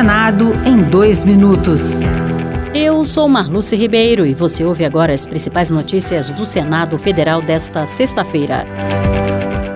Senado em dois minutos. Eu sou Marluce Ribeiro e você ouve agora as principais notícias do Senado Federal desta sexta-feira.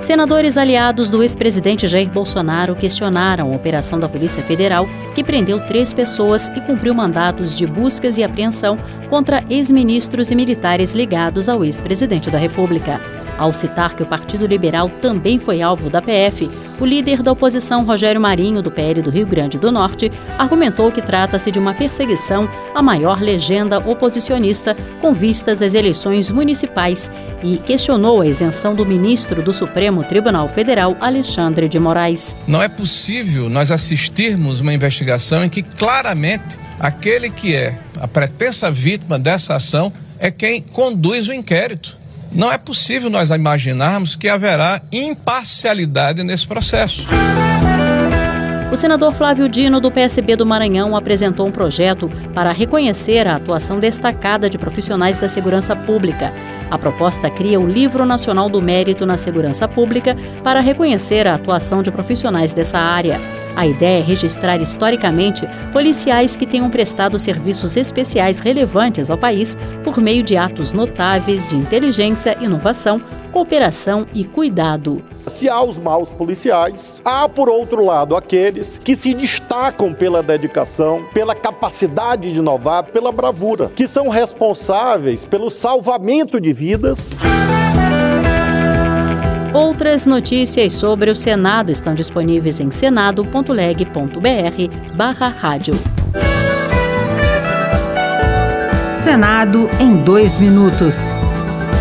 Senadores aliados do ex-presidente Jair Bolsonaro questionaram a operação da Polícia Federal, que prendeu três pessoas e cumpriu mandatos de buscas e apreensão contra ex-ministros e militares ligados ao ex-presidente da República. Ao citar que o Partido Liberal também foi alvo da PF, o líder da oposição, Rogério Marinho, do PL do Rio Grande do Norte, argumentou que trata-se de uma perseguição à maior legenda oposicionista com vistas às eleições municipais e questionou a isenção do ministro do Supremo Tribunal Federal, Alexandre de Moraes. Não é possível nós assistirmos uma investigação em que claramente aquele que é a pretensa vítima dessa ação é quem conduz o inquérito. Não é possível nós imaginarmos que haverá imparcialidade nesse processo. O senador Flávio Dino, do PSB do Maranhão, apresentou um projeto para reconhecer a atuação destacada de profissionais da segurança pública. A proposta cria o Livro Nacional do Mérito na Segurança Pública para reconhecer a atuação de profissionais dessa área. A ideia é registrar historicamente policiais que tenham prestado serviços especiais relevantes ao país por meio de atos notáveis de inteligência, inovação, cooperação e cuidado. Se há os maus policiais, há, por outro lado, aqueles que se destacam pela dedicação, pela capacidade de inovar, pela bravura, que são responsáveis pelo salvamento de vidas. Outras notícias sobre o Senado estão disponíveis em senado.leg.br barra rádio. Senado em dois minutos.